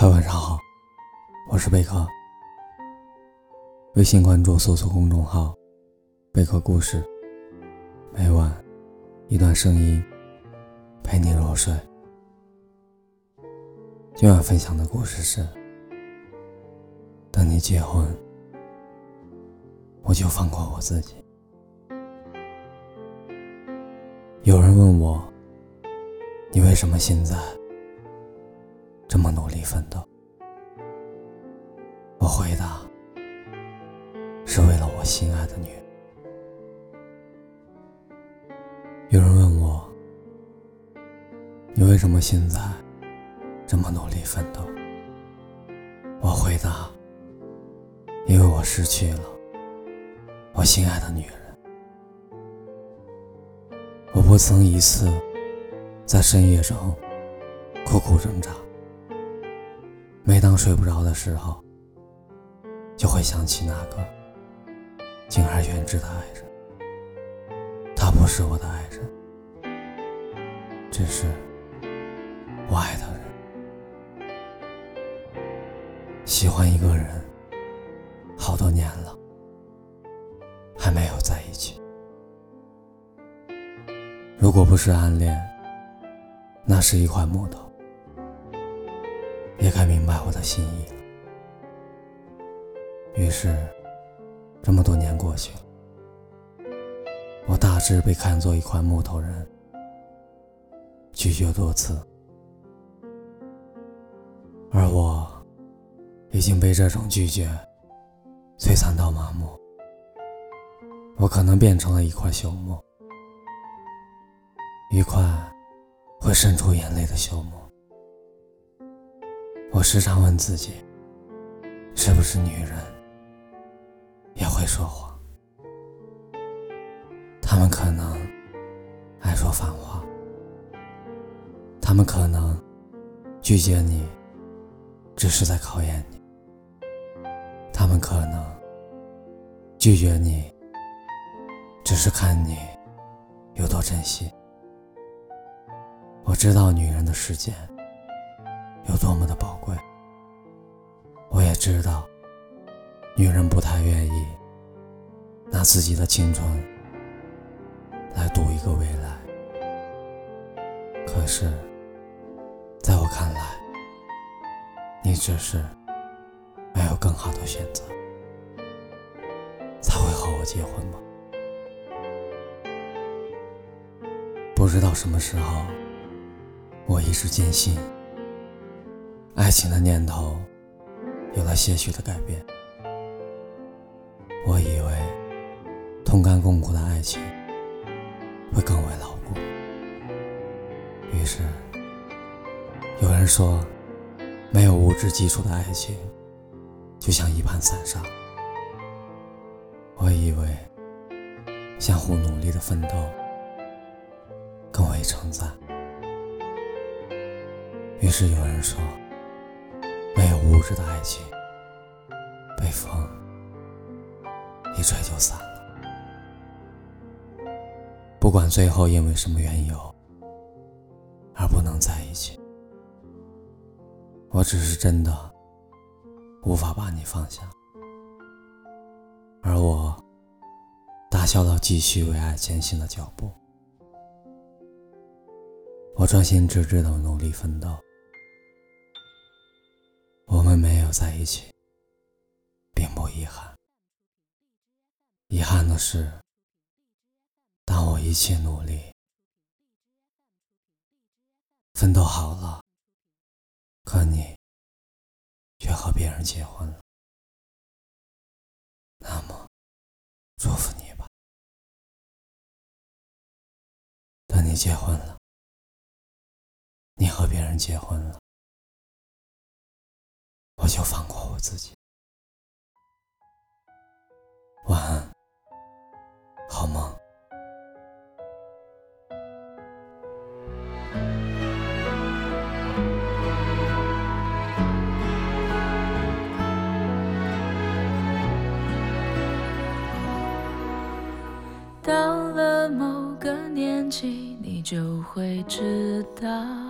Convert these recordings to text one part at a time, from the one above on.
嗨，晚上好，我是贝壳。微信关注搜索公众号“贝壳故事”，每晚一段声音陪你入睡。今晚分享的故事是：等你结婚，我就放过我自己。有人问我，你为什么现在？这么努力奋斗，我回答：是为了我心爱的女人。有人问我：你为什么现在这么努力奋斗？我回答：因为我失去了我心爱的女人。我不曾一次在深夜中苦苦挣扎。每当睡不着的时候，就会想起那个敬而远之的爱人。他不是我的爱人，只是我爱的人。喜欢一个人好多年了，还没有在一起。如果不是暗恋，那是一块木头。也该明白我的心意了。于是，这么多年过去了，我大致被看作一块木头人，拒绝多次，而我已经被这种拒绝摧残到麻木。我可能变成了一块朽木，一块会渗出眼泪的朽木。我时常问自己，是不是女人也会说谎？她们可能爱说反话，她们可能拒绝你，只是在考验你；她们可能拒绝你，只是看你有多珍惜。我知道女人的世界。有多么的宝贵，我也知道，女人不太愿意拿自己的青春来赌一个未来。可是，在我看来，你只是没有更好的选择，才会和我结婚吗？不知道什么时候，我一直坚信。爱情的念头有了些许的改变。我以为同甘共苦的爱情会更为牢固。于是有人说，没有物质基础的爱情就像一盘散沙。我以为相互努力的奋斗更为称赞。于是有人说。无知的爱情，被风一吹就散了。不管最后因为什么缘由而不能在一起，我只是真的无法把你放下，而我打消了继续为爱前行的脚步。我专心致志的努力奋斗。有在一起，并不遗憾。遗憾的是，当我一切努力奋斗好了，可你却和别人结婚了，那么祝福你吧。等你结婚了，你和别人结婚了。我就放过我自己。晚安，好梦。到了某个年纪，你就会知道。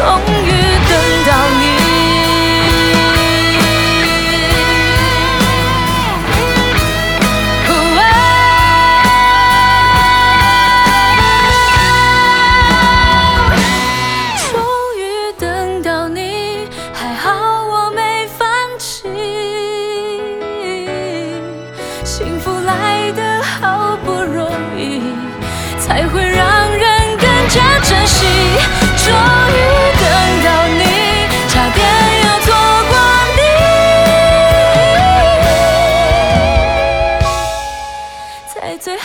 终于等到你。终于等到你，还好我没放弃。幸福来得好不容易，才会让人更加珍惜。